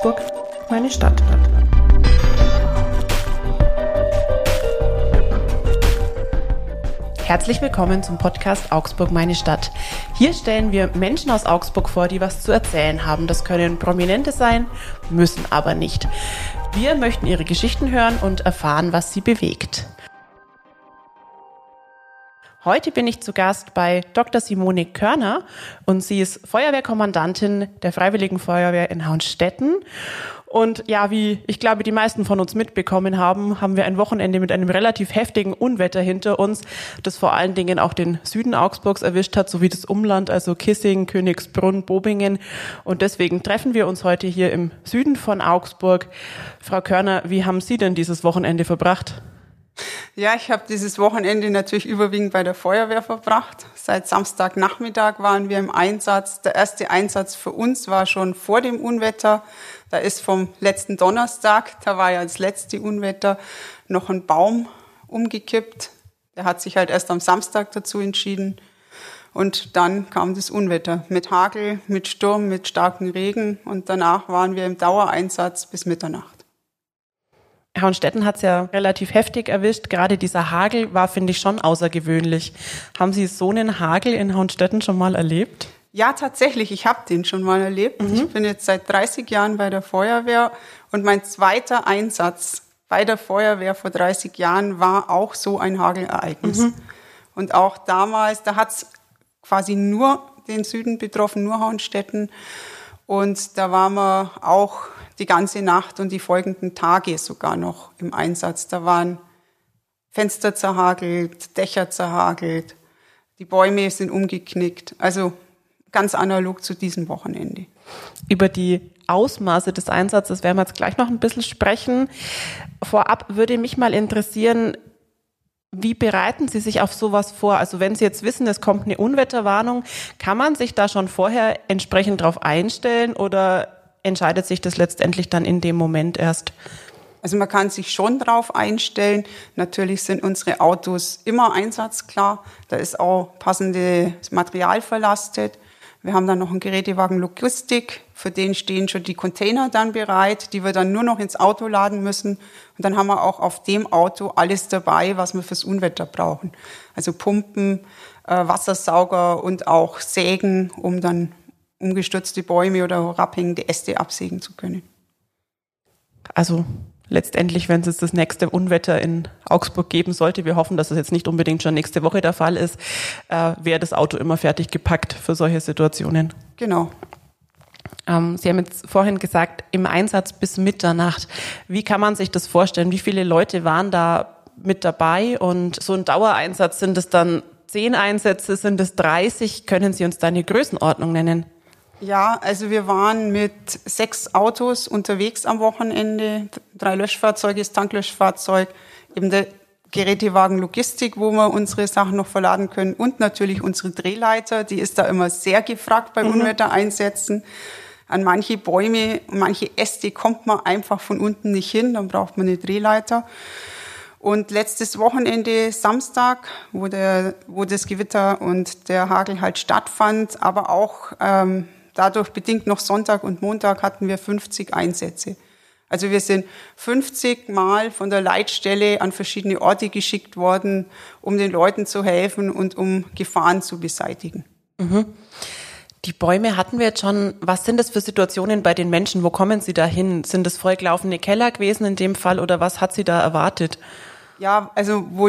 Augsburg, meine Stadt. Herzlich willkommen zum Podcast Augsburg, meine Stadt. Hier stellen wir Menschen aus Augsburg vor, die was zu erzählen haben. Das können Prominente sein, müssen aber nicht. Wir möchten ihre Geschichten hören und erfahren, was sie bewegt. Heute bin ich zu Gast bei Dr. Simone Körner und sie ist Feuerwehrkommandantin der Freiwilligen Feuerwehr in Haunstetten. Und ja, wie ich glaube, die meisten von uns mitbekommen haben, haben wir ein Wochenende mit einem relativ heftigen Unwetter hinter uns, das vor allen Dingen auch den Süden Augsburgs erwischt hat, sowie das Umland, also Kissing, Königsbrunn, Bobingen. Und deswegen treffen wir uns heute hier im Süden von Augsburg. Frau Körner, wie haben Sie denn dieses Wochenende verbracht? Ja, ich habe dieses Wochenende natürlich überwiegend bei der Feuerwehr verbracht. Seit Samstagnachmittag waren wir im Einsatz. Der erste Einsatz für uns war schon vor dem Unwetter. Da ist vom letzten Donnerstag, da war ja das letzte Unwetter, noch ein Baum umgekippt. Der hat sich halt erst am Samstag dazu entschieden. Und dann kam das Unwetter mit Hagel, mit Sturm, mit starkem Regen. Und danach waren wir im Dauereinsatz bis Mitternacht. Hauenstetten hat es ja relativ heftig erwischt. Gerade dieser Hagel war, finde ich, schon außergewöhnlich. Haben Sie so einen Hagel in Hauenstetten schon mal erlebt? Ja, tatsächlich. Ich habe den schon mal erlebt. Mhm. Ich bin jetzt seit 30 Jahren bei der Feuerwehr und mein zweiter Einsatz bei der Feuerwehr vor 30 Jahren war auch so ein Hagelereignis. Mhm. Und auch damals, da hat es quasi nur den Süden betroffen, nur Hauenstetten. Und da waren wir auch die ganze Nacht und die folgenden Tage sogar noch im Einsatz. Da waren Fenster zerhagelt, Dächer zerhagelt, die Bäume sind umgeknickt. Also ganz analog zu diesem Wochenende. Über die Ausmaße des Einsatzes werden wir jetzt gleich noch ein bisschen sprechen. Vorab würde mich mal interessieren, wie bereiten Sie sich auf sowas vor? Also wenn Sie jetzt wissen, es kommt eine Unwetterwarnung, kann man sich da schon vorher entsprechend darauf einstellen oder entscheidet sich das letztendlich dann in dem Moment erst? Also man kann sich schon drauf einstellen. Natürlich sind unsere Autos immer einsatzklar. Da ist auch passendes Material verlastet. Wir haben dann noch einen Gerätewagen Logistik. Für den stehen schon die Container dann bereit, die wir dann nur noch ins Auto laden müssen. Und dann haben wir auch auf dem Auto alles dabei, was wir fürs Unwetter brauchen. Also Pumpen, äh, Wassersauger und auch Sägen, um dann umgestürzte Bäume oder herabhängende Äste absägen zu können. Also letztendlich, wenn es jetzt das nächste Unwetter in Augsburg geben sollte, wir hoffen, dass es jetzt nicht unbedingt schon nächste Woche der Fall ist, äh, wäre das Auto immer fertig gepackt für solche Situationen. Genau. Ähm, Sie haben jetzt vorhin gesagt, im Einsatz bis Mitternacht. Wie kann man sich das vorstellen? Wie viele Leute waren da mit dabei? Und so ein Dauereinsatz sind es dann zehn Einsätze, sind es 30? Können Sie uns da eine Größenordnung nennen? Ja, also wir waren mit sechs Autos unterwegs am Wochenende, drei Löschfahrzeuge, das Tanklöschfahrzeug, eben der Gerätewagen Logistik, wo wir unsere Sachen noch verladen können und natürlich unsere Drehleiter, die ist da immer sehr gefragt bei mhm. Unwettereinsätzen. An manche Bäume, manche Äste kommt man einfach von unten nicht hin, dann braucht man eine Drehleiter. Und letztes Wochenende, Samstag, wo, der, wo das Gewitter und der Hagel halt stattfand, aber auch ähm, dadurch bedingt noch Sonntag und Montag hatten wir 50 Einsätze. Also wir sind 50 Mal von der Leitstelle an verschiedene Orte geschickt worden, um den Leuten zu helfen und um Gefahren zu beseitigen. Mhm. Die Bäume hatten wir jetzt schon. Was sind das für Situationen bei den Menschen? Wo kommen sie da hin? Sind es vollgelaufene Keller gewesen in dem Fall oder was hat sie da erwartet? Ja, also wo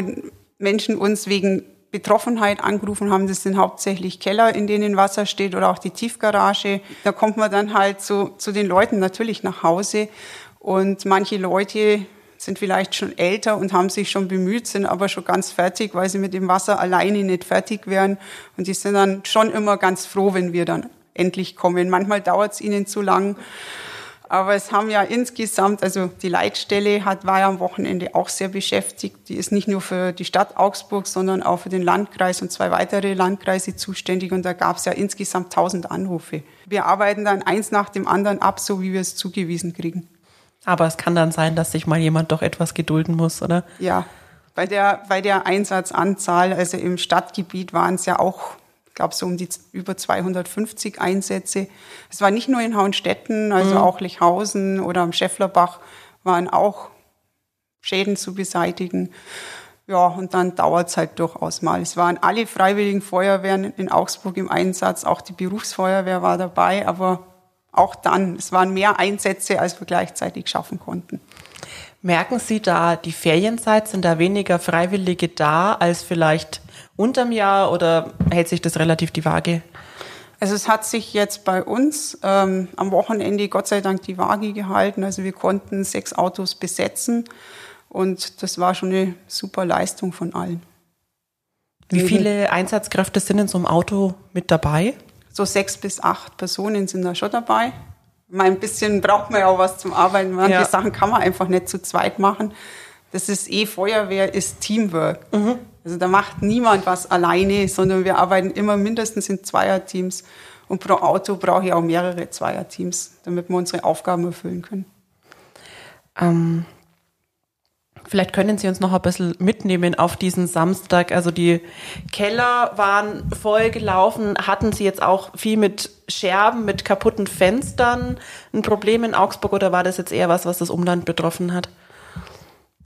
Menschen uns wegen Betroffenheit angerufen haben, das sind hauptsächlich Keller, in denen Wasser steht oder auch die Tiefgarage. Da kommt man dann halt zu, zu den Leuten natürlich nach Hause und manche Leute sind vielleicht schon älter und haben sich schon bemüht, sind aber schon ganz fertig, weil sie mit dem Wasser alleine nicht fertig wären. Und die sind dann schon immer ganz froh, wenn wir dann endlich kommen. Manchmal dauert es ihnen zu lang. Aber es haben ja insgesamt, also die Leitstelle hat, war ja am Wochenende auch sehr beschäftigt. Die ist nicht nur für die Stadt Augsburg, sondern auch für den Landkreis und zwei weitere Landkreise zuständig. Und da gab es ja insgesamt 1000 Anrufe. Wir arbeiten dann eins nach dem anderen ab, so wie wir es zugewiesen kriegen. Aber es kann dann sein, dass sich mal jemand doch etwas gedulden muss, oder? Ja, bei der, bei der Einsatzanzahl, also im Stadtgebiet waren es ja auch ich glaube so um die über 250 Einsätze. Es war nicht nur in Hauenstetten, also mhm. auch Lechhausen oder am Schäfflerbach waren auch Schäden zu beseitigen. Ja, und dann dauert es halt durchaus mal. Es waren alle freiwilligen Feuerwehren in Augsburg im Einsatz, auch die Berufsfeuerwehr war dabei, aber auch dann, es waren mehr Einsätze, als wir gleichzeitig schaffen konnten. Merken Sie da die Ferienzeit, sind da weniger Freiwillige da als vielleicht unterm Jahr oder hält sich das relativ die Waage? Also es hat sich jetzt bei uns ähm, am Wochenende Gott sei Dank die Waage gehalten. Also wir konnten sechs Autos besetzen und das war schon eine super Leistung von allen. Wie viele Einsatzkräfte sind in so einem Auto mit dabei? So sechs bis acht Personen sind da schon dabei. Mal ein bisschen braucht man ja auch was zum Arbeiten. Manche ja. Sachen kann man einfach nicht zu zweit machen. Das ist eh Feuerwehr, ist Teamwork. Mhm. Also da macht niemand was alleine, sondern wir arbeiten immer mindestens in Zweierteams. Und pro Auto brauche ich auch mehrere Zweierteams, damit wir unsere Aufgaben erfüllen können. Ähm, Vielleicht können Sie uns noch ein bisschen mitnehmen auf diesen Samstag. Also die Keller waren voll gelaufen. Hatten Sie jetzt auch viel mit Scherben, mit kaputten Fenstern ein Problem in Augsburg oder war das jetzt eher was, was das Umland betroffen hat?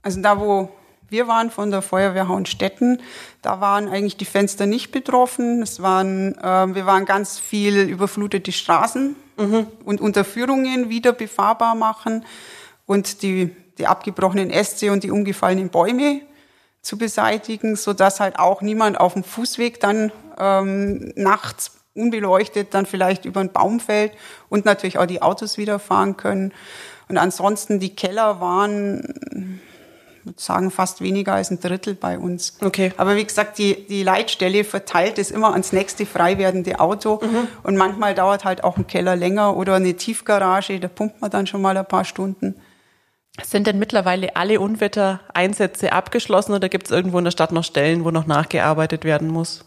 Also da, wo wir waren von der Feuerwehr Hauenstetten, da waren eigentlich die Fenster nicht betroffen. Es waren, äh, wir waren ganz viel überflutete Straßen mhm. und Unterführungen wieder befahrbar machen und die die abgebrochenen Äste und die umgefallenen Bäume zu beseitigen, so dass halt auch niemand auf dem Fußweg dann ähm, nachts unbeleuchtet dann vielleicht über einen Baum fällt und natürlich auch die Autos wieder fahren können. Und ansonsten die Keller waren, würde sagen, fast weniger als ein Drittel bei uns. Okay. Aber wie gesagt, die, die Leitstelle verteilt es immer ans nächste frei werdende Auto. Mhm. Und manchmal dauert halt auch ein Keller länger oder eine Tiefgarage, da pumpt man dann schon mal ein paar Stunden. Sind denn mittlerweile alle Unwettereinsätze abgeschlossen oder gibt es irgendwo in der Stadt noch Stellen, wo noch nachgearbeitet werden muss?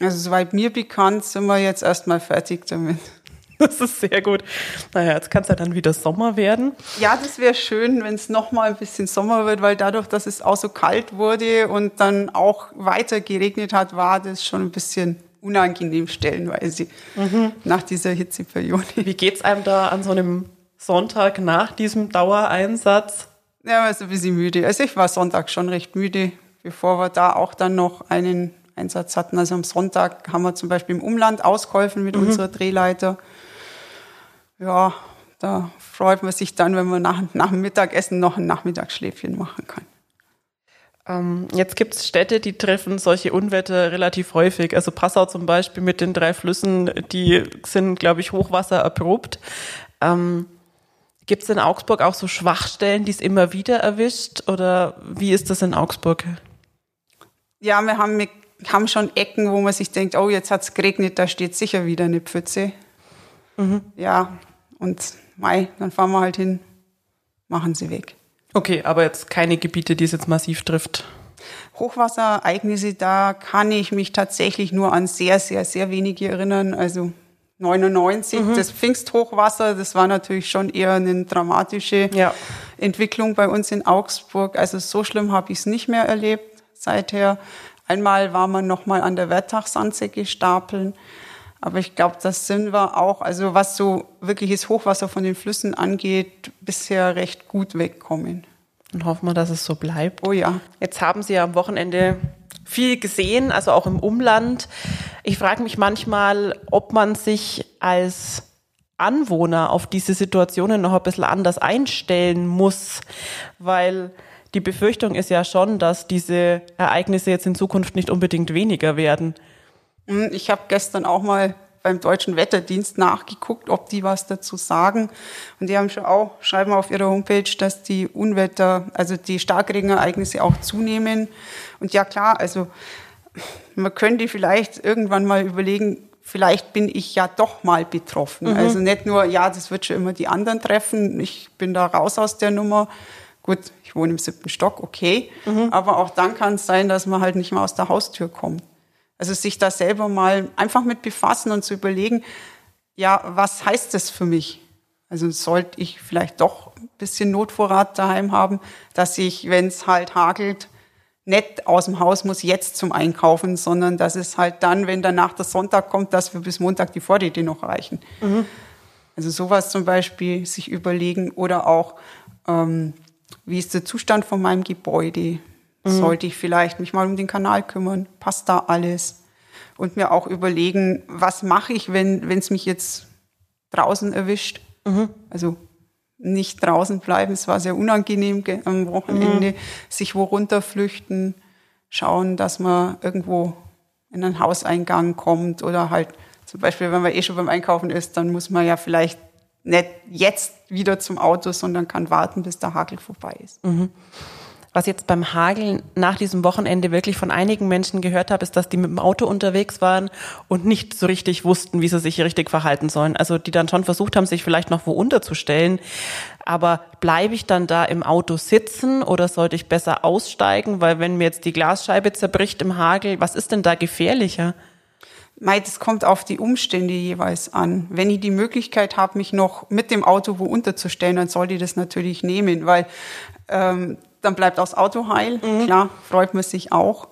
Also soweit mir bekannt, sind wir jetzt erstmal fertig damit. Das ist sehr gut. Naja, jetzt kann es ja dann wieder Sommer werden. Ja, das wäre schön, wenn es nochmal ein bisschen Sommer wird, weil dadurch, dass es auch so kalt wurde und dann auch weiter geregnet hat, war das schon ein bisschen unangenehm stellenweise mhm. nach dieser Hitzeperiode. Wie geht es einem da an so einem Sonntag nach diesem Dauereinsatz? Ja, man ist ein bisschen müde. Also ich war Sonntag schon recht müde, bevor wir da auch dann noch einen Einsatz hatten. Also am Sonntag haben wir zum Beispiel im Umland ausgeholfen mit mhm. unserer Drehleiter. Ja, da freut man sich dann, wenn man nach, nach dem Mittagessen noch ein Nachmittagsschläfchen machen kann. Ähm, jetzt gibt es Städte, die treffen solche Unwetter relativ häufig. Also Passau zum Beispiel mit den drei Flüssen, die sind, glaube ich, Hochwasser erprobt. Ähm, Gibt es in Augsburg auch so Schwachstellen, die es immer wieder erwischt? Oder wie ist das in Augsburg? Ja, wir haben, wir haben schon Ecken, wo man sich denkt, oh, jetzt hat es geregnet, da steht sicher wieder eine Pfütze. Mhm. Ja, und Mai, dann fahren wir halt hin, machen sie weg. Okay, aber jetzt keine Gebiete, die es jetzt massiv trifft. Hochwasserereignisse, da kann ich mich tatsächlich nur an sehr, sehr, sehr wenige erinnern. Also 99, mhm. das Pfingsthochwasser, das war natürlich schon eher eine dramatische ja. Entwicklung bei uns in Augsburg. Also so schlimm habe ich es nicht mehr erlebt seither. Einmal war man noch mal an der Werttachsanze gestapeln. Aber ich glaube, das sind wir auch, also was so wirkliches Hochwasser von den Flüssen angeht, bisher recht gut wegkommen. Und hoffen wir, dass es so bleibt. Oh ja. Jetzt haben Sie ja am Wochenende viel gesehen, also auch im Umland. Ich frage mich manchmal, ob man sich als Anwohner auf diese Situationen noch ein bisschen anders einstellen muss, weil die Befürchtung ist ja schon, dass diese Ereignisse jetzt in Zukunft nicht unbedingt weniger werden. Hm, ich habe gestern auch mal beim Deutschen Wetterdienst nachgeguckt, ob die was dazu sagen. Und die haben schon auch, schreiben auf ihrer Homepage, dass die Unwetter, also die Starkregenereignisse auch zunehmen. Und ja klar, also man könnte vielleicht irgendwann mal überlegen, vielleicht bin ich ja doch mal betroffen. Mhm. Also nicht nur, ja, das wird schon immer die anderen treffen, ich bin da raus aus der Nummer. Gut, ich wohne im siebten Stock, okay. Mhm. Aber auch dann kann es sein, dass man halt nicht mehr aus der Haustür kommt. Also sich da selber mal einfach mit befassen und zu überlegen, ja, was heißt das für mich? Also sollte ich vielleicht doch ein bisschen Notvorrat daheim haben, dass ich, wenn es halt hagelt, nicht aus dem Haus muss jetzt zum Einkaufen, sondern dass es halt dann, wenn danach der Sonntag kommt, dass wir bis Montag die Vorräte noch reichen. Mhm. Also sowas zum Beispiel sich überlegen oder auch, ähm, wie ist der Zustand von meinem Gebäude? Mhm. Sollte ich vielleicht mich mal um den Kanal kümmern? Passt da alles? Und mir auch überlegen, was mache ich, wenn es mich jetzt draußen erwischt? Mhm. Also nicht draußen bleiben. Es war sehr unangenehm am Wochenende, mhm. sich wo runterflüchten, schauen, dass man irgendwo in einen Hauseingang kommt oder halt zum Beispiel, wenn man eh schon beim Einkaufen ist, dann muss man ja vielleicht nicht jetzt wieder zum Auto, sondern kann warten, bis der Hagel vorbei ist. Mhm. Was jetzt beim Hageln nach diesem Wochenende wirklich von einigen Menschen gehört habe, ist, dass die mit dem Auto unterwegs waren und nicht so richtig wussten, wie sie sich richtig verhalten sollen. Also die dann schon versucht haben, sich vielleicht noch wo unterzustellen. Aber bleibe ich dann da im Auto sitzen oder sollte ich besser aussteigen? Weil wenn mir jetzt die Glasscheibe zerbricht im Hagel, was ist denn da gefährlicher? Mei, das kommt auf die Umstände jeweils an. Wenn ich die Möglichkeit habe, mich noch mit dem Auto wo unterzustellen, dann sollte ich das natürlich nehmen, weil ähm, dann bleibt auch das Auto heil. Mhm. Klar, freut man sich auch.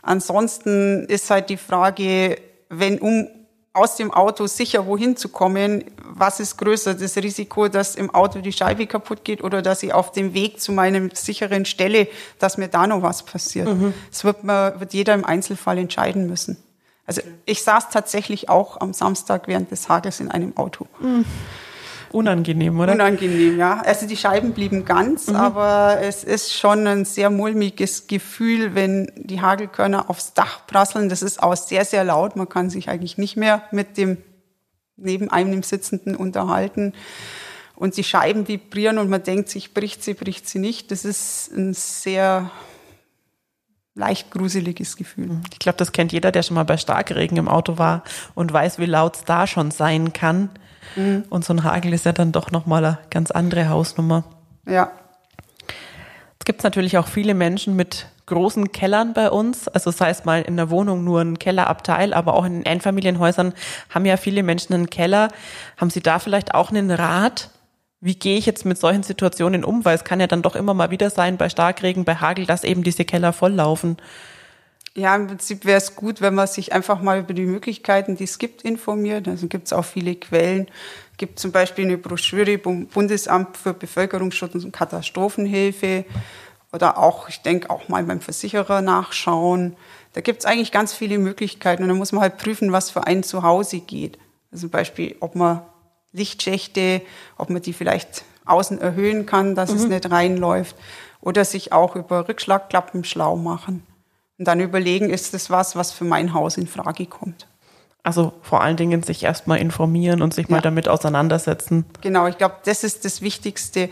Ansonsten ist halt die Frage, wenn um aus dem Auto sicher wohin zu kommen, was ist größer? Das Risiko, dass im Auto die Scheibe kaputt geht oder dass ich auf dem Weg zu meinem sicheren Stelle, dass mir da noch was passiert. Mhm. Das wird, man, wird jeder im Einzelfall entscheiden müssen. Also ich saß tatsächlich auch am Samstag während des Hagels in einem Auto. Mhm. Unangenehm, oder? Unangenehm, ja. Also die Scheiben blieben ganz, mhm. aber es ist schon ein sehr mulmiges Gefühl, wenn die Hagelkörner aufs Dach prasseln. Das ist auch sehr, sehr laut. Man kann sich eigentlich nicht mehr mit dem neben einem Sitzenden unterhalten. Und die Scheiben vibrieren und man denkt sich, bricht sie, bricht sie nicht. Das ist ein sehr leicht gruseliges Gefühl. Ich glaube, das kennt jeder, der schon mal bei Starkregen im Auto war und weiß, wie laut es da schon sein kann. Mhm. Und so ein Hagel ist ja dann doch nochmal eine ganz andere Hausnummer. Ja. Es gibt natürlich auch viele Menschen mit großen Kellern bei uns. Also sei es mal in der Wohnung nur ein Kellerabteil, aber auch in Einfamilienhäusern haben ja viele Menschen einen Keller. Haben Sie da vielleicht auch einen Rat? Wie gehe ich jetzt mit solchen Situationen um? Weil es kann ja dann doch immer mal wieder sein, bei Starkregen, bei Hagel, dass eben diese Keller volllaufen. Ja, im Prinzip wäre es gut, wenn man sich einfach mal über die Möglichkeiten, die es gibt, informiert. Also gibt es auch viele Quellen. Es gibt zum Beispiel eine Broschüre vom Bundesamt für Bevölkerungsschutz und Katastrophenhilfe oder auch, ich denke, auch mal beim Versicherer nachschauen. Da gibt es eigentlich ganz viele Möglichkeiten und da muss man halt prüfen, was für einen zu Hause geht. Also zum Beispiel, ob man Lichtschächte, ob man die vielleicht außen erhöhen kann, dass mhm. es nicht reinläuft oder sich auch über Rückschlagklappen schlau machen. Und dann überlegen, ist das was, was für mein Haus in Frage kommt. Also vor allen Dingen sich erstmal informieren und sich ja. mal damit auseinandersetzen. Genau, ich glaube, das ist das Wichtigste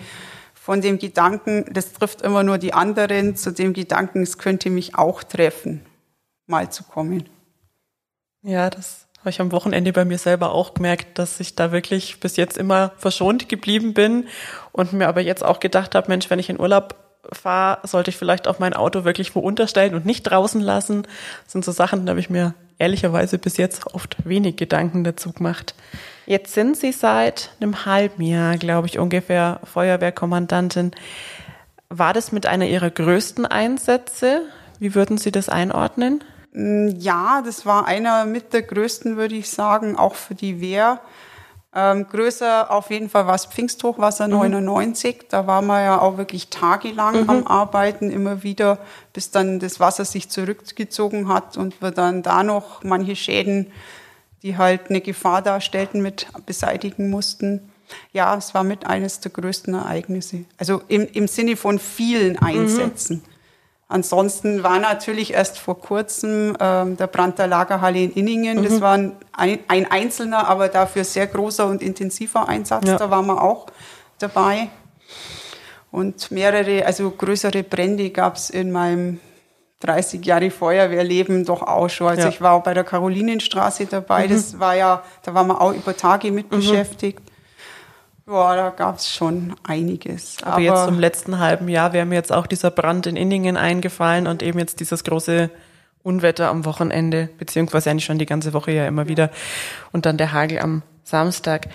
von dem Gedanken, das trifft immer nur die anderen, zu dem Gedanken, es könnte mich auch treffen, mal zu kommen. Ja, das habe ich am Wochenende bei mir selber auch gemerkt, dass ich da wirklich bis jetzt immer verschont geblieben bin und mir aber jetzt auch gedacht habe, Mensch, wenn ich in Urlaub fahre, sollte ich vielleicht auch mein Auto wirklich wo unterstellen und nicht draußen lassen. Das sind so Sachen, da habe ich mir ehrlicherweise bis jetzt oft wenig Gedanken dazu gemacht. Jetzt sind Sie seit einem halben Jahr, glaube ich, ungefähr Feuerwehrkommandantin. War das mit einer Ihrer größten Einsätze? Wie würden Sie das einordnen? Mm, ja, das war einer mit der größten, würde ich sagen, auch für die Wehr. Ähm, größer auf jeden Fall war es Pfingsthochwasser mhm. 99. Da waren wir ja auch wirklich tagelang mhm. am Arbeiten, immer wieder, bis dann das Wasser sich zurückgezogen hat und wir dann da noch manche Schäden, die halt eine Gefahr darstellten, mit beseitigen mussten. Ja, es war mit eines der größten Ereignisse. Also im, im Sinne von vielen mhm. Einsätzen. Mhm. Ansonsten war natürlich erst vor kurzem ähm, der Brand der Lagerhalle in Inningen. Mhm. Das war ein, ein, einzelner, aber dafür sehr großer und intensiver Einsatz. Ja. Da waren wir auch dabei. Und mehrere, also größere Brände gab es in meinem 30 Jahre Feuerwehrleben doch auch schon. Also ja. ich war auch bei der Karolinenstraße dabei. Mhm. Das war ja, da waren wir auch über Tage mit mhm. beschäftigt. Boah, da gab es schon einiges. Aber, Aber, jetzt im letzten halben Jahr wäre mir jetzt auch dieser Brand in Inningen eingefallen und eben jetzt dieses große Unwetter am Wochenende, beziehungsweise eigentlich schon die ganze Woche ja immer wieder. Und dann der Hagel am Samstag.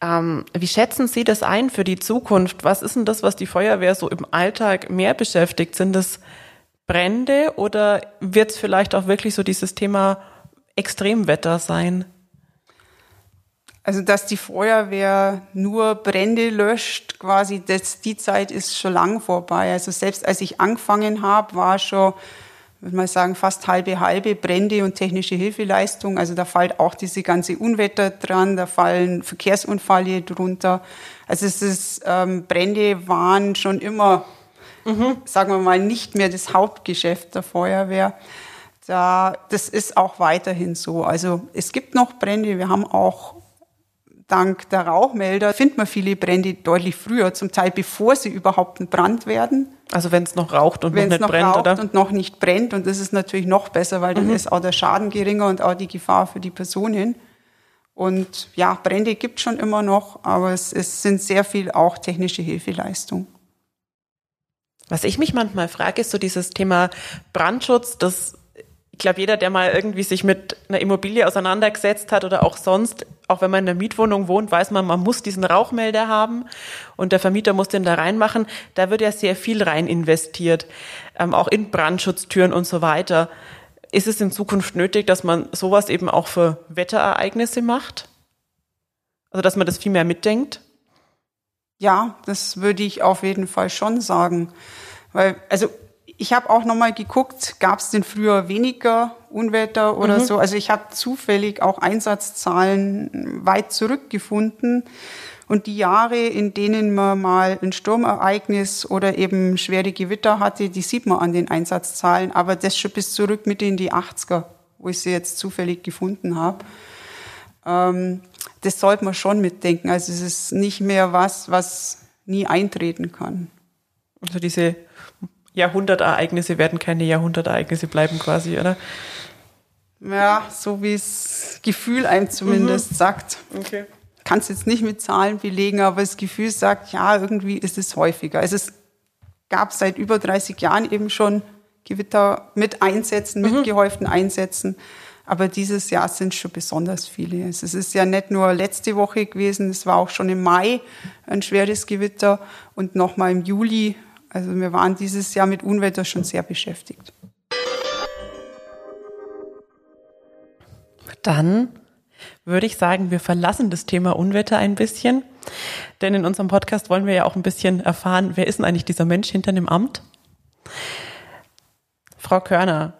Ähm, wie schätzen Sie das ein für die Zukunft? Was ist denn das, was die Feuerwehr so im Alltag mehr beschäftigt? Sind das Brände oder wird es vielleicht auch wirklich so dieses Thema Extremwetter sein? Also, dass die Feuerwehr nur Brände löscht, quasi, das, die Zeit ist schon lang vorbei. Also selbst als ich angefangen habe, war schon, würde man sagen, fast halbe halbe Brände und technische Hilfeleistung. Also da fällt auch diese ganze Unwetter dran, da fallen Verkehrsunfälle drunter. Also es ist, ähm, Brände waren schon immer, mhm. sagen wir mal, nicht mehr das Hauptgeschäft der Feuerwehr. Da, das ist auch weiterhin so. Also es gibt noch Brände. Wir haben auch dank der Rauchmelder findet man viele Brände deutlich früher, zum Teil bevor sie überhaupt ein Brand werden. Also wenn es noch raucht und Wenn's noch nicht noch brennt, raucht oder? und noch nicht brennt und das ist natürlich noch besser, weil dann Mhm. ist auch der Schaden geringer und auch die Gefahr für die Personen. Und ja, Brände gibt schon immer noch, aber es, es sind sehr viel auch technische Hilfeleistung. Was ich mich manchmal frage, ist so dieses Thema Brandschutz, das ich glaube, jeder, der mal irgendwie sich mit einer Immobilie auseinandergesetzt hat oder auch sonst, auch wenn man in einer Mietwohnung wohnt, weiß man, man muss diesen Rauchmelder haben und der Vermieter muss den da reinmachen. Da wird ja sehr viel rein investiert, ähm, auch in Brandschutztüren und so weiter. Ist es in Zukunft nötig, dass man sowas eben auch für Wetterereignisse macht? Also, dass man das viel mehr mitdenkt? Ja, das würde ich auf jeden Fall schon sagen. Weil, also ich habe auch nochmal geguckt, gab es denn früher weniger Unwetter oder so? Also ich habe zufällig auch Einsatzzahlen weit zurückgefunden. Und die Jahre, in denen man mal ein Sturmereignis oder eben schwere Gewitter hatte, die sieht man an den Einsatzzahlen. Aber das schon bis zurück mit in die 80er, wo ich sie jetzt zufällig gefunden habe. Ähm, das sollte man schon mitdenken. Also es ist nicht mehr was, was nie eintreten kann. Also diese Jahrhundertereignisse werden keine Jahrhundertereignisse bleiben quasi, oder? Ja, so wie es Gefühl einem zumindest sagt. Okay. Kann es jetzt nicht mit Zahlen belegen, aber das Gefühl sagt, ja, irgendwie ist es häufiger. Also es gab seit über 30 Jahren eben schon Gewitter mit Einsätzen, mit gehäuften Einsätzen. Aber dieses Jahr sind schon besonders viele. Also Es ist ja nicht nur letzte Woche gewesen, es war auch schon im Mai ein schweres Gewitter und nochmal im Juli. Also wir waren dieses Jahr mit Unwetter schon sehr beschäftigt. Dann würde ich sagen, wir verlassen das Thema Unwetter ein bisschen. Denn in unserem Podcast wollen wir ja auch ein bisschen erfahren, wer ist denn eigentlich dieser Mensch hinter dem Amt? Frau Körner,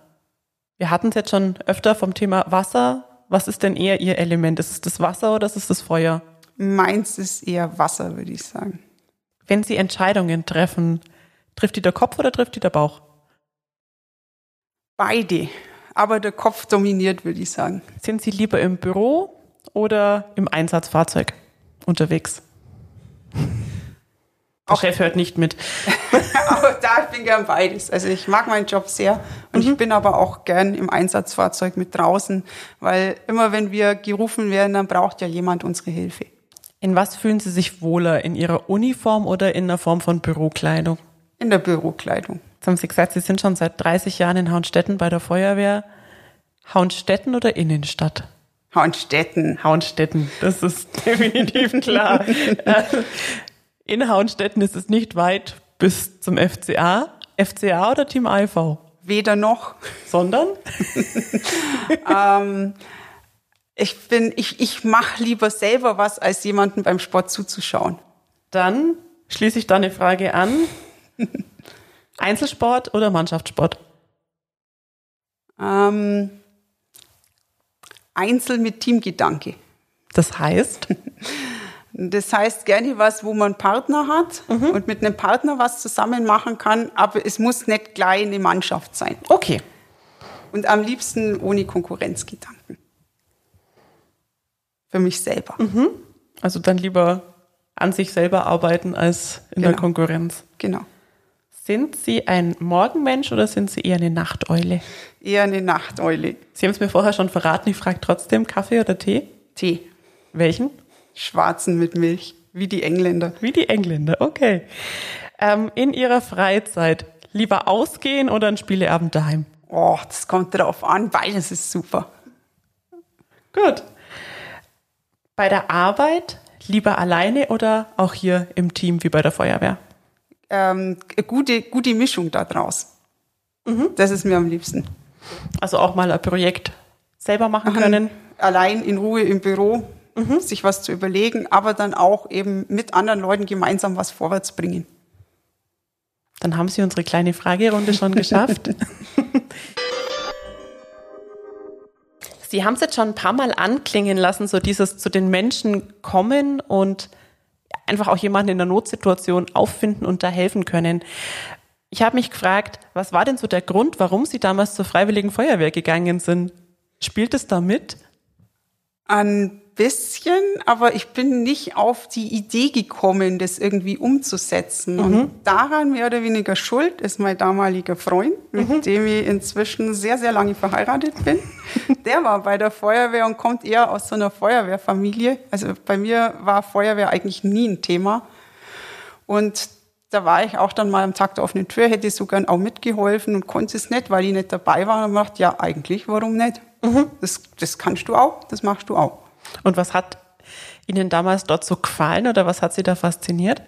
wir hatten es jetzt schon öfter vom Thema Wasser. Was ist denn eher Ihr Element? Ist es das Wasser oder ist es das Feuer? Meins ist eher Wasser, würde ich sagen. Wenn Sie Entscheidungen treffen, trifft die der Kopf oder trifft die der Bauch? Beide. Aber der Kopf dominiert, würde ich sagen. Sind Sie lieber im Büro oder im Einsatzfahrzeug unterwegs? Der Chef hört nicht mit. aber da ich bin gern beides. Also ich mag meinen Job sehr und ich bin aber auch gern im Einsatzfahrzeug mit draußen, weil immer wenn wir gerufen werden, dann braucht ja jemand unsere Hilfe. In was fühlen Sie sich wohler? In Ihrer Uniform oder in einer Form von Bürokleidung? In der Bürokleidung. Jetzt haben Sie gesagt, Sie sind schon seit 30 Jahren in Hauenstetten bei der Feuerwehr. Hauenstetten oder Innenstadt? Hauenstetten. Hauenstetten, das ist definitiv klar. Äh, in Hauenstetten ist es nicht weit bis zum FCA. FCA oder Team IV? Weder noch. Sondern? Ich bin, ich, ich mache lieber selber was, als jemanden beim Sport zuzuschauen. Dann schließe ich da eine Frage an. Einzelsport oder Mannschaftssport? Ähm, Einzel mit Teamgedanke. Das heißt, Das heißt gerne was, wo man einen Partner hat und mit einem Partner was zusammen machen kann, aber es muss nicht gleich eine Mannschaft sein. okay. Und am liebsten ohne Konkurrenzgedanken. Für mich selber. Also dann lieber an sich selber arbeiten als in der Genau. Konkurrenz. Genau. Sind Sie ein Morgenmensch oder sind Sie eher eine Nachteule? Eher eine Nachteule. Sie haben es mir vorher schon verraten, ich frage trotzdem, Kaffee oder Tee? Tee. Welchen? Schwarzen mit Milch. Wie die Engländer. Wie die Engländer, okay. Ähm, in Ihrer Freizeit lieber ausgehen oder ein Spieleabend daheim? Oh, das kommt drauf an. Beides ist super. Gut. Bei der Arbeit lieber alleine oder auch hier im Team wie bei der Feuerwehr? Ähm, eine gute, gute Mischung da draus. Mhm. Das ist mir am liebsten. Also auch mal ein Projekt selber machen können. Allein in Ruhe im Büro, mhm. sich was zu überlegen, aber dann auch eben mit anderen Leuten gemeinsam was vorwärts bringen. Dann haben Sie unsere kleine Fragerunde schon geschafft. Sie haben es jetzt schon ein paar Mal anklingen lassen, so dieses zu den Menschen kommen und einfach auch jemanden in der Notsituation auffinden und da helfen können. Ich habe mich gefragt, was war denn so der Grund, warum Sie damals zur Freiwilligen Feuerwehr gegangen sind? Spielt es da mit? Ein bisschen, aber ich bin nicht auf die Idee gekommen, das irgendwie umzusetzen. Mhm. Und daran mehr oder weniger schuld ist mein damaliger Freund, mit mhm. dem ich inzwischen sehr, sehr lange verheiratet bin. Der war bei der Feuerwehr und kommt eher aus so einer Feuerwehrfamilie. Also bei mir war Feuerwehr eigentlich nie ein Thema. Und da war ich auch dann mal am Tag der offenen Tür, hätte sogar auch mitgeholfen und konnte es nicht, weil ich nicht dabei war. Und dachte, ja, eigentlich, warum nicht? Mhm. Das, das kannst du auch, das machst du auch. Und was hat Ihnen damals dort so gefallen oder was hat Sie da fasziniert?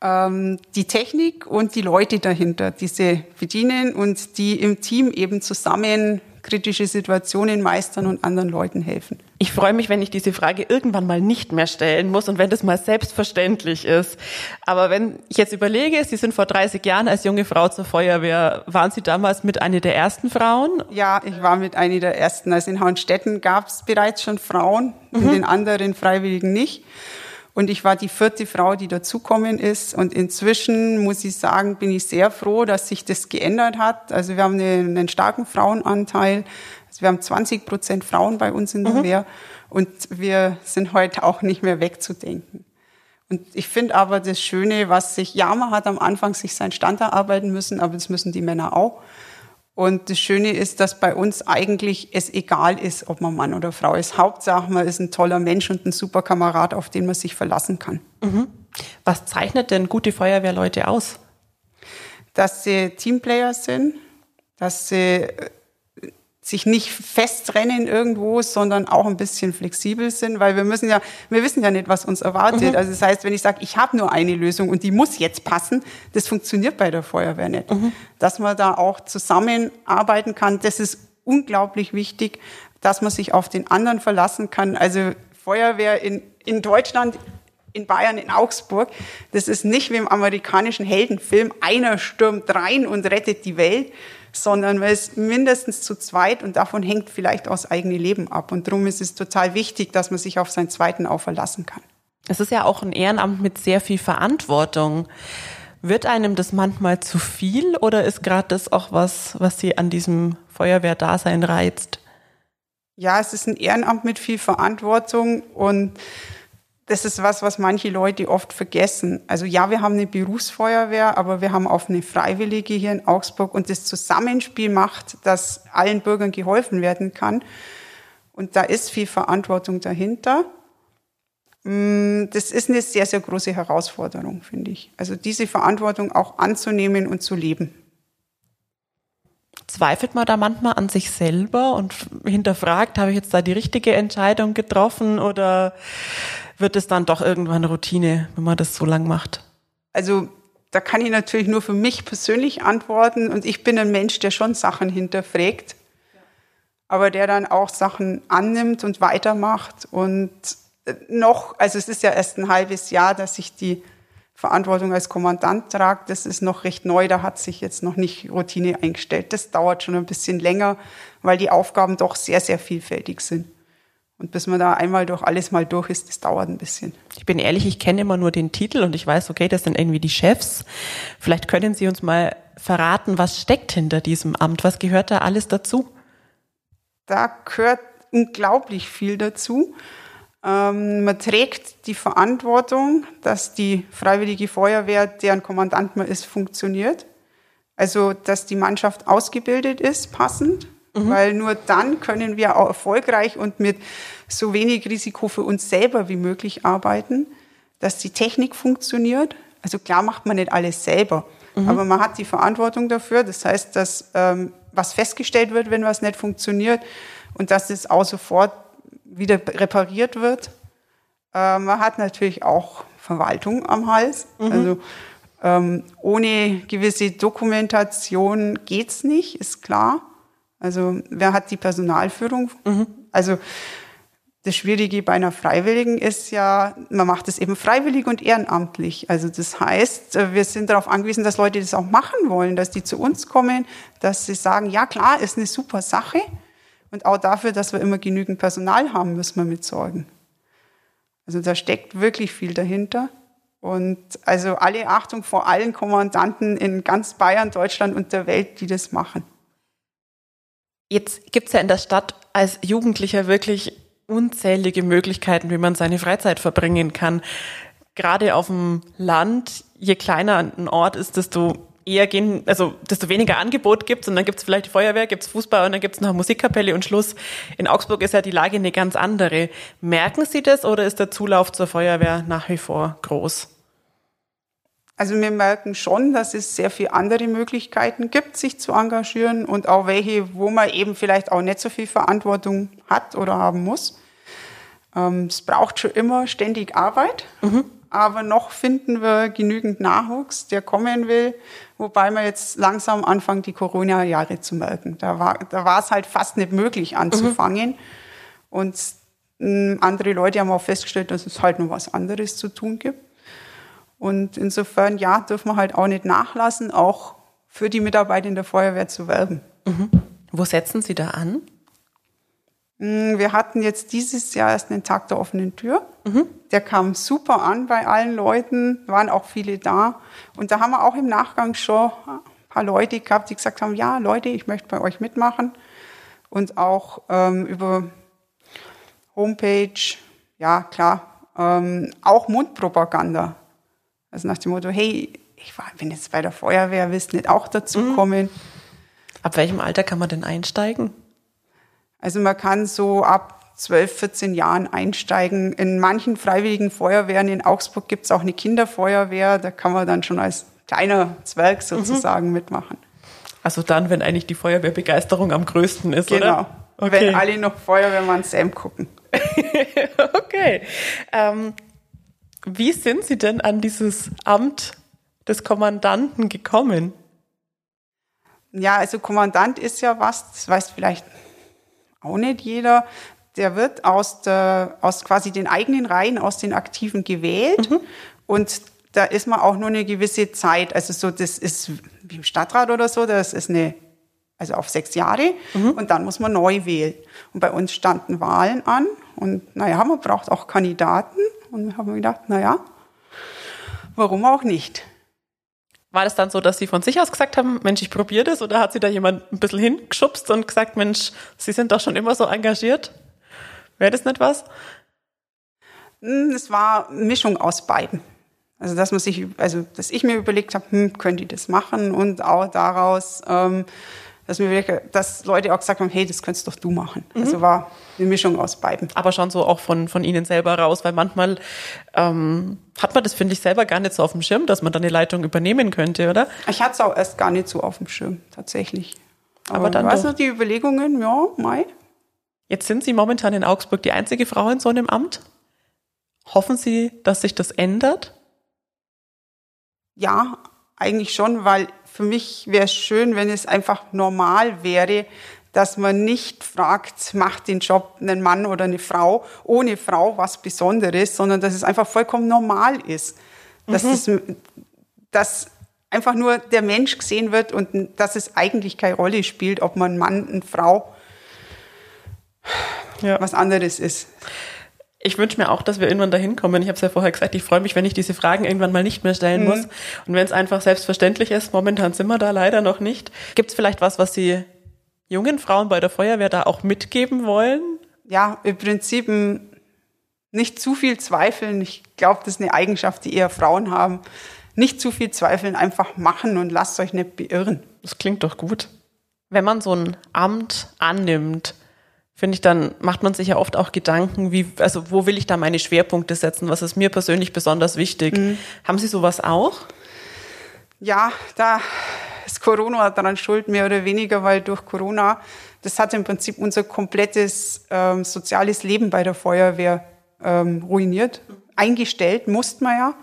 Ähm, die Technik und die Leute dahinter, die sie bedienen und die im Team eben zusammen kritische Situationen meistern und anderen Leuten helfen. Ich freue mich, wenn ich diese Frage irgendwann mal nicht mehr stellen muss und wenn das mal selbstverständlich ist. Aber wenn ich jetzt überlege, Sie sind vor 30 Jahren als junge Frau zur Feuerwehr, waren Sie damals mit einer der ersten Frauen? Ja, ich war mit einer der ersten. Also in Hauenstetten gab es bereits schon Frauen, mhm. in den anderen Freiwilligen nicht. Und ich war die vierte Frau, die dazukommen ist. Und inzwischen muss ich sagen, bin ich sehr froh, dass sich das geändert hat. Also wir haben einen, einen starken Frauenanteil. Also wir haben 20 Prozent Frauen bei uns in der mhm. Wehr. Und wir sind heute auch nicht mehr wegzudenken. Und ich finde aber das Schöne, was sich, ja, man hat am Anfang sich seinen Stand erarbeiten müssen, aber das müssen die Männer auch. Und das Schöne ist, dass bei uns eigentlich es egal ist, ob man Mann oder Frau ist. Hauptsache, man ist ein toller Mensch und ein super Kamerad, auf den man sich verlassen kann. Mhm. Was zeichnet denn gute Feuerwehrleute aus? Dass sie Teamplayer sind, dass sie sich nicht festrennen irgendwo, sondern auch ein bisschen flexibel sind, weil wir müssen ja, wir wissen ja nicht, was uns erwartet. Mhm. Also das heißt, wenn ich sage, ich habe nur eine Lösung und die muss jetzt passen, das funktioniert bei der Feuerwehr nicht. Mhm. Dass man da auch zusammenarbeiten kann, das ist unglaublich wichtig, dass man sich auf den anderen verlassen kann. Also Feuerwehr in, in Deutschland in Bayern, in Augsburg. Das ist nicht wie im amerikanischen Heldenfilm, einer stürmt rein und rettet die Welt, sondern man ist mindestens zu zweit und davon hängt vielleicht auch das eigene Leben ab. Und darum ist es total wichtig, dass man sich auf seinen zweiten auch verlassen kann. Es ist ja auch ein Ehrenamt mit sehr viel Verantwortung. Wird einem das manchmal zu viel oder ist gerade das auch was, was Sie an diesem Feuerwehrdasein reizt? Ja, es ist ein Ehrenamt mit viel Verantwortung und das ist was, was manche Leute oft vergessen. Also ja, wir haben eine Berufsfeuerwehr, aber wir haben auch eine Freiwillige hier in Augsburg und das Zusammenspiel macht, dass allen Bürgern geholfen werden kann. Und da ist viel Verantwortung dahinter. Mm, das ist eine sehr, sehr große Herausforderung, finde ich. Also diese Verantwortung auch anzunehmen und zu leben. Zweifelt man da manchmal an sich selber und hinterfragt, habe ich jetzt da die richtige Entscheidung getroffen oder wird es dann doch irgendwann Routine, wenn man das so lang macht? Also da kann ich natürlich nur für mich persönlich antworten und ich bin ein Mensch, der schon Sachen hinterfragt, aber der dann auch Sachen annimmt und weitermacht und äh, noch, also es ist ja erst ein halbes Jahr, dass ich die Verantwortung als Kommandant trage. Das ist noch recht neu, da hat sich jetzt noch nicht Routine eingestellt. Das dauert schon ein bisschen länger, weil die Aufgaben doch sehr, sehr vielfältig sind. Und bis man da einmal durch alles mal durch ist, das dauert ein bisschen. Ich bin ehrlich, ich kenne immer nur den Titel und ich weiß, okay, das sind irgendwie die Chefs. Vielleicht können Sie uns mal verraten, was steckt hinter diesem Amt? Was gehört da alles dazu? Da gehört unglaublich viel dazu. Ähm, man trägt die Verantwortung, dass die Freiwillige Feuerwehr, deren Kommandant man ist, funktioniert. Also, dass die Mannschaft ausgebildet ist, passend, Mhm. Weil nur dann können wir auch erfolgreich und mit so wenig Risiko für uns selber wie möglich arbeiten, dass die Technik funktioniert. Also klar macht man nicht alles selber, mhm. aber man hat die Verantwortung dafür. Das heißt, dass ähm, was festgestellt wird, wenn was nicht funktioniert und dass es auch sofort wieder repariert wird. Äh, man hat natürlich auch Verwaltung am Hals. Mhm. Also Ähm, ohne gewisse Dokumentation geht's nicht, ist klar. Also wer hat die Personalführung? Mhm. Also das Schwierige bei einer Freiwilligen ist ja, man macht es eben freiwillig und ehrenamtlich. Also das heißt, äh, wir sind darauf angewiesen, dass Leute das auch machen wollen, dass die zu uns kommen, dass sie sagen, ja klar, ist eine super Sache. Und auch dafür, dass wir immer genügend Personal haben, müssen wir mitsorgen. Also da steckt wirklich viel dahinter. Und also alle Achtung vor allen Kommandanten in ganz Bayern, Deutschland und der Welt, die das machen. Jetzt gibt es ja in der Stadt als Jugendlicher wirklich unzählige Möglichkeiten, wie man seine Freizeit verbringen kann. Gerade auf dem Land, je kleiner ein Ort ist, desto eher gehen, also desto weniger Angebot gibt und dann gibt es vielleicht die Feuerwehr, gibt es Fußball und dann gibt es noch eine Musikkapelle und Schluss. In Augsburg ist ja die Lage eine ganz andere. Merken Sie das oder ist der Zulauf zur Feuerwehr nach wie vor groß? Also wir merken schon, dass es sehr viele andere Möglichkeiten gibt, sich zu engagieren und auch welche, wo man eben vielleicht auch nicht so viel Verantwortung hat oder haben muss. Ähm, es braucht schon immer ständig Arbeit, mhm. aber noch finden wir genügend Nachwuchs, der kommen will, wobei wir jetzt langsam anfangen, die Corona-Jahre zu merken. Da war, da war es halt fast nicht möglich anzufangen. Mhm. Und ähm, andere Leute haben auch festgestellt, dass es halt noch was anderes zu tun gibt. Und insofern, ja, dürfen wir halt auch nicht nachlassen, auch für die Mitarbeiter in der Feuerwehr zu werben. Mhm. Wo setzen Sie da an? Mm, wir hatten jetzt dieses Jahr erst einen Tag der offenen Tür. Mhm. Der kam super an bei allen Leuten, waren auch viele da. Und da haben wir auch im Nachgang schon ein paar Leute gehabt, die gesagt haben, ja, Leute, ich möchte bei euch mitmachen. Und auch ähm, über Homepage, ja klar, ähm, auch Mundpropaganda. Also nach dem Motto, hey, ich war, bin jetzt bei der Feuerwehr, willst nicht auch dazu mhm. kommen? Ab welchem Alter kann man denn einsteigen? Also man kann so ab 12, 14 Jahren einsteigen. In manchen freiwilligen Feuerwehren in Augsburg gibt es auch eine Kinderfeuerwehr, da kann man dann schon als kleiner Zwerg mhm. sozusagen mhm. mitmachen. Also dann, wenn eigentlich die Feuerwehrbegeisterung am größten ist, genau. oder? Genau. Okay. Wenn alle noch Feuerwehrmann Sam gucken. okay. Ähm, wie sind Sie denn an dieses Amt des Kommandanten gekommen? Ja, also Kommandant ist ja was, das weiß vielleicht auch nicht jeder. Der wird aus, der, aus quasi den eigenen Reihen, aus den Aktiven gewählt. Mhm. Und da ist man auch nur eine gewisse Zeit. Also so, das ist wie im Stadtrat oder so, das ist eine, also auf sechs Jahre. Mhm. Und dann muss man neu wählen. Und bei uns standen Wahlen an. Und naja, man braucht auch Kandidaten. Und haben wir gedacht, naja, warum auch nicht? War das dann so, dass Sie von sich aus gesagt haben, Mensch, ich probiere das? Oder hat Sie da jemand ein bisschen hingeschubst und gesagt, Mensch, Sie sind doch schon immer so engagiert? Wäre das nicht was? Hm, es war Mischung aus beiden. Also dass man sich, also dass ich mir überlegt habe, hm, könnte ich das machen und auch daraus ähm, dass, mir dass Leute auch gesagt haben, hey, das könntest doch du machen. Mhm. Also war eine Mischung aus beiden. Aber schon so auch von, von Ihnen selber raus, weil manchmal ähm, hat man das, finde ich, selber gar nicht so auf dem Schirm, dass man dann eine Leitung übernehmen könnte, oder? Ich hatte es auch erst gar nicht so auf dem Schirm, tatsächlich. Aber, Aber dann weißt du, die Überlegungen, ja, Mai. Jetzt sind Sie momentan in Augsburg die einzige Frau in so einem Amt. Hoffen Sie, dass sich das ändert? Ja, eigentlich schon, weil für mich wäre es schön, wenn es einfach normal wäre, dass man nicht fragt, macht den Job ein Mann oder eine Frau, ohne Frau was Besonderes, sondern dass es einfach vollkommen normal ist. Dass, mhm. es, dass einfach nur der Mensch gesehen wird und dass es eigentlich keine Rolle spielt, ob man Mann und Frau ja. was anderes ist ich wünsche mir auch, dass wir irgendwann dahin kommen. Ich habe es ja vorher gesagt, ich freue mich, wenn ich diese Fragen irgendwann mal nicht mehr stellen mhm. muss. Und wenn es einfach selbstverständlich ist, momentan sind wir da leider noch nicht. Gibt es vielleicht was, was Sie jungen Frauen bei der Feuerwehr da auch mitgeben wollen? Ja, im Prinzip nicht zu viel zweifeln. Ich glaube, das ist eine Eigenschaft, die eher Frauen haben. Nicht zu viel zweifeln, einfach machen und lasst euch nicht beirren. Das klingt doch gut. Wenn man so ein Amt annimmt, finde ich, dann macht man sich ja oft auch Gedanken, wie, also wo will ich da meine Schwerpunkte setzen? Was ist mir persönlich besonders wichtig? Mhm. Haben Sie sowas auch? Ja, da ist Corona daran schuld, mehr oder weniger, weil durch Corona, das hat im Prinzip unser komplettes ähm, soziales Leben bei der Feuerwehr ähm, ruiniert. Eingestellt mussten wir ja.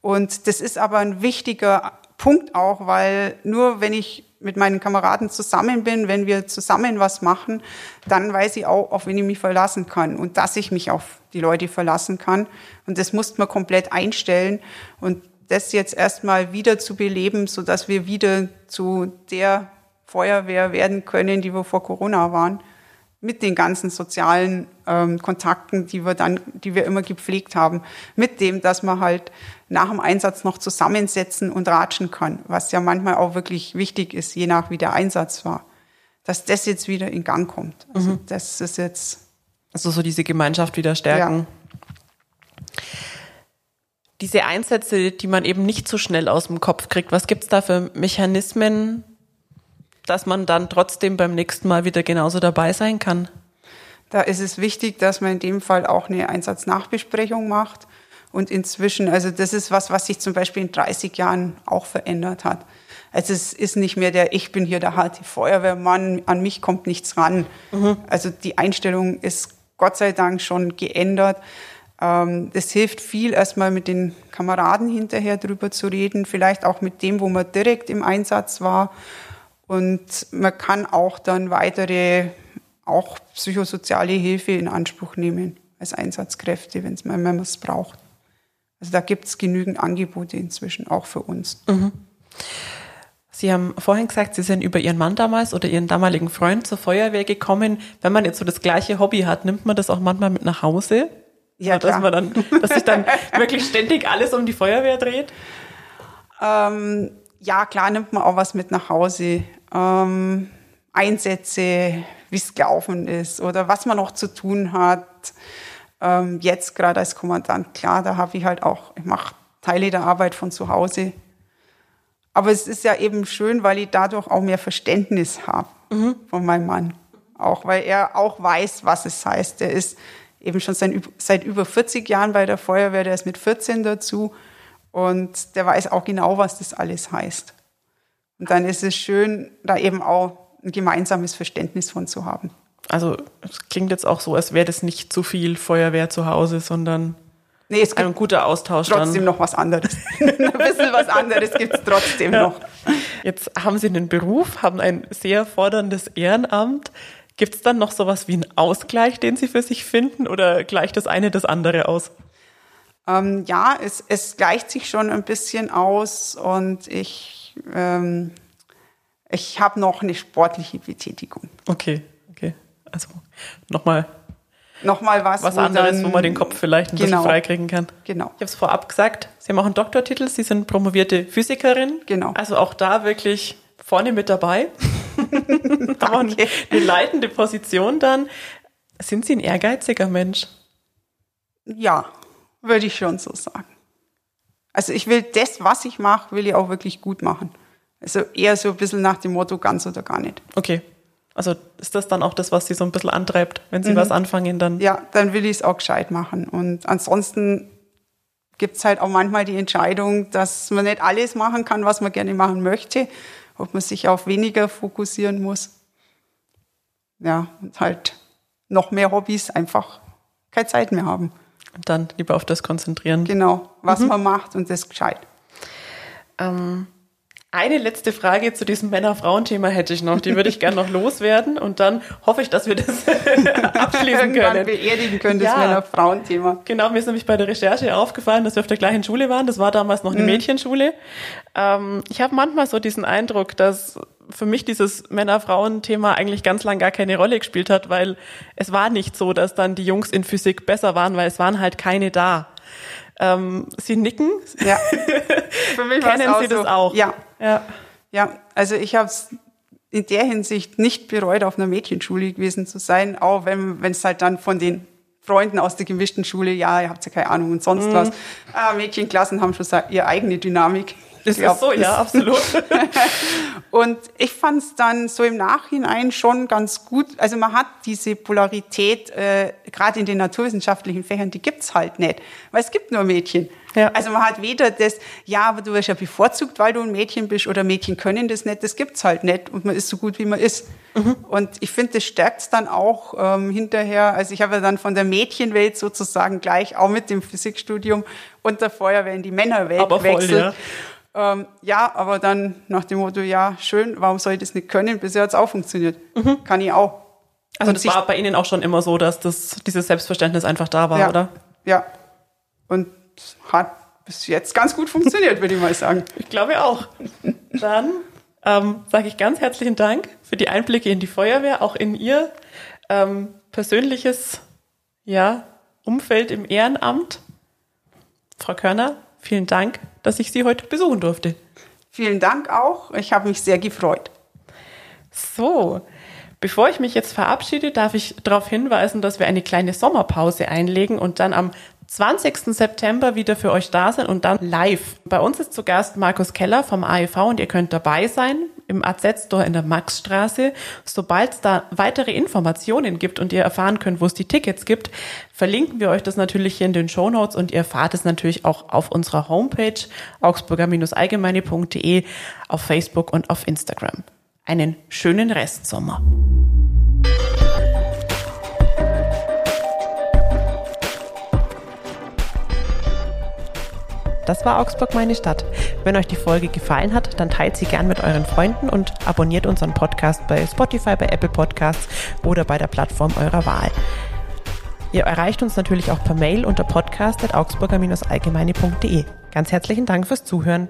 Und das ist aber ein wichtiger Punkt auch, weil nur wenn ich mit meinen Kameraden zusammen bin, wenn wir zusammen was machen, dann weiß ich auch, auf wen ich mich verlassen kann und dass ich mich auf die Leute verlassen kann. Und das musste man komplett einstellen und das jetzt erstmal wieder zu beleben, so dass wir wieder zu der Feuerwehr werden können, die wir vor Corona waren, mit den ganzen sozialen ähm, Kontakten, die wir dann, die wir immer gepflegt haben, mit dem, dass man halt nach dem Einsatz noch zusammensetzen und ratschen kann, was ja manchmal auch wirklich wichtig ist, je nach wie der Einsatz war, dass das jetzt wieder in Gang kommt. Also mhm. das ist jetzt also so diese Gemeinschaft wieder stärken. Ja. Diese Einsätze, die man eben nicht so schnell aus dem Kopf kriegt, was gibt's da für Mechanismen, dass man dann trotzdem beim nächsten Mal wieder genauso dabei sein kann? Da ist es wichtig, dass man in dem Fall auch eine Einsatznachbesprechung macht. Und inzwischen, also das ist was, was sich zum Beispiel in 30 Jahren auch verändert hat. Also es ist nicht mehr der, ich bin hier der harte Feuerwehrmann, an mich kommt nichts ran. Mhm. Also die Einstellung ist Gott sei Dank schon geändert. Ähm, das hilft viel, erstmal mit den Kameraden hinterher drüber zu reden, vielleicht auch mit dem, wo man direkt im Einsatz war und man kann auch dann weitere, auch psychosoziale Hilfe in Anspruch nehmen als Einsatzkräfte, wenn man es braucht. Also da gibt es genügend Angebote inzwischen, auch für uns. Mhm. Sie haben vorhin gesagt, Sie sind über Ihren Mann damals oder Ihren damaligen Freund zur Feuerwehr gekommen. Wenn man jetzt so das gleiche Hobby hat, nimmt man das auch manchmal mit nach Hause? Ja, dass man dann, dass sich dann wirklich ständig alles um die Feuerwehr dreht? Ähm, ja, klar nimmt man auch was mit nach Hause ähm, Einsätze, wie es gelaufen ist oder was man noch zu tun hat. Ähm, jetzt gerade als Kommandant, klar, da habe ich halt auch, ich mache Teile der Arbeit von zu Hause. Aber es ist ja eben schön, weil ich dadurch auch mehr Verständnis habe mhm. von meinem Mann. Auch weil er auch weiß, was es heißt. Er ist eben schon seit, seit über 40 Jahren bei der Feuerwehr, der ist mit 14 dazu und der weiß auch genau, was das alles heißt. Und dann ist es schön, da eben auch ein gemeinsames Verständnis von zu haben. Also es klingt jetzt auch so, als wäre das nicht zu viel Feuerwehr zu Hause, sondern nee, es gibt ein guter Austausch. Trotzdem dann. noch was anderes. ein bisschen was anderes gibt es trotzdem ja. noch. Jetzt haben Sie einen Beruf, haben ein sehr forderndes Ehrenamt. Gibt es dann noch sowas wie einen Ausgleich, den Sie für sich finden, oder gleicht das eine das andere aus? Ähm, ja, es, es gleicht sich schon ein bisschen aus und ich ähm, ich habe noch eine sportliche Betätigung. Okay, okay. Also nochmal nochmal was. Was anderes, dann, wo man den Kopf vielleicht ein genau, bisschen freikriegen kann. Genau. Ich habe es vorab gesagt, Sie haben auch einen Doktortitel, Sie sind promovierte Physikerin. Genau. Also auch da wirklich vorne mit dabei. Aber eine leitende Position dann. Sind Sie ein ehrgeiziger Mensch? Ja, würde ich schon so sagen. Also ich will das, was ich mache, will ich auch wirklich gut machen. Also eher so ein bisschen nach dem Motto ganz oder gar nicht. Okay. Also ist das dann auch das, was Sie so ein bisschen antreibt, wenn Sie mhm. was anfangen, dann? Ja, dann will ich es auch gescheit machen. Und ansonsten gibt es halt auch manchmal die Entscheidung, dass man nicht alles machen kann, was man gerne machen möchte, ob man sich auf weniger fokussieren muss. Ja, und halt noch mehr Hobbys einfach keine Zeit mehr haben. Und dann lieber auf das konzentrieren. Genau, was mhm. man macht und das gescheit. Ähm, eine letzte Frage zu diesem Männer-Frauen-Thema hätte ich noch. Die würde ich gerne noch loswerden und dann hoffe ich, dass wir das abschließen können. beerdigen können, das ja. Männer-Frauen-Thema. Genau, mir ist nämlich bei der Recherche aufgefallen, dass wir auf der gleichen Schule waren. Das war damals noch eine mhm. Mädchenschule. Ähm, ich habe manchmal so diesen Eindruck, dass für mich dieses Männer-Frauen-Thema eigentlich ganz lang gar keine Rolle gespielt hat, weil es war nicht so, dass dann die Jungs in Physik besser waren, weil es waren halt keine da. Ähm, Sie nicken. Ja. Für mich Kennen Sie das so. auch? Ja. Ja. Ja, also ich habe es in der Hinsicht nicht bereut, auf einer Mädchenschule gewesen zu sein, auch wenn es halt dann von den Freunden aus der gemischten Schule, ja, ihr habt ja keine Ahnung und sonst mhm. was. Ah, Mädchenklassen haben schon ihre eigene Dynamik Das ist so, ja, absolut. und ich fand es dann so im Nachhinein schon ganz gut. Also man hat diese Polarität, äh, gerade in den naturwissenschaftlichen Fächern, die gibt's halt nicht. Weil es gibt nur Mädchen. Ja. Also man hat weder das, ja, aber du wirst ja bevorzugt, weil du ein Mädchen bist, oder Mädchen können das nicht, das gibt's halt nicht. Und man ist so gut, wie man ist. Mhm. Und ich finde, das stärkt dann auch ähm, hinterher. Also ich habe ja dann von der Mädchenwelt sozusagen gleich auch mit dem Physikstudium und der Feuerwehr in die Männerwelt gewechselt. Ja. Ähm, ja, aber dann nach dem Motto, ja, schön, warum soll ich das nicht können? Bisher hat's auch funktioniert. Mhm. Kann ich auch. Also und das war bei Ihnen auch schon immer so, dass das, dieses Selbstverständnis einfach da war, ja, oder? Ja. Und hat bis jetzt ganz gut funktioniert, würde ich mal sagen. Ich glaube auch. Dann ähm, sage ich ganz herzlichen Dank für die Einblicke in die Feuerwehr, auch in Ihr ähm, persönliches ja, Umfeld im Ehrenamt. Frau Körner, vielen Dank, dass ich Sie heute besuchen durfte. Vielen Dank auch. Ich habe mich sehr gefreut. So, bevor ich mich jetzt verabschiede, darf ich darauf hinweisen, dass wir eine kleine Sommerpause einlegen und dann am 20. September wieder für euch da sind und dann live. Bei uns ist zu Gast Markus Keller vom AEV und ihr könnt dabei sein im AZ-Store in der Maxstraße. Sobald es da weitere Informationen gibt und ihr erfahren könnt, wo es die Tickets gibt, verlinken wir euch das natürlich hier in den Show Notes und ihr erfahrt es natürlich auch auf unserer Homepage augsburger-allgemeine.de, auf Facebook und auf Instagram. Einen schönen Restsommer. Das war Augsburg meine Stadt. Wenn euch die Folge gefallen hat, dann teilt sie gern mit euren Freunden und abonniert unseren Podcast bei Spotify, bei Apple Podcasts oder bei der Plattform eurer Wahl. Ihr erreicht uns natürlich auch per Mail unter podcast.augsburger-allgemeine.de. Ganz herzlichen Dank fürs Zuhören.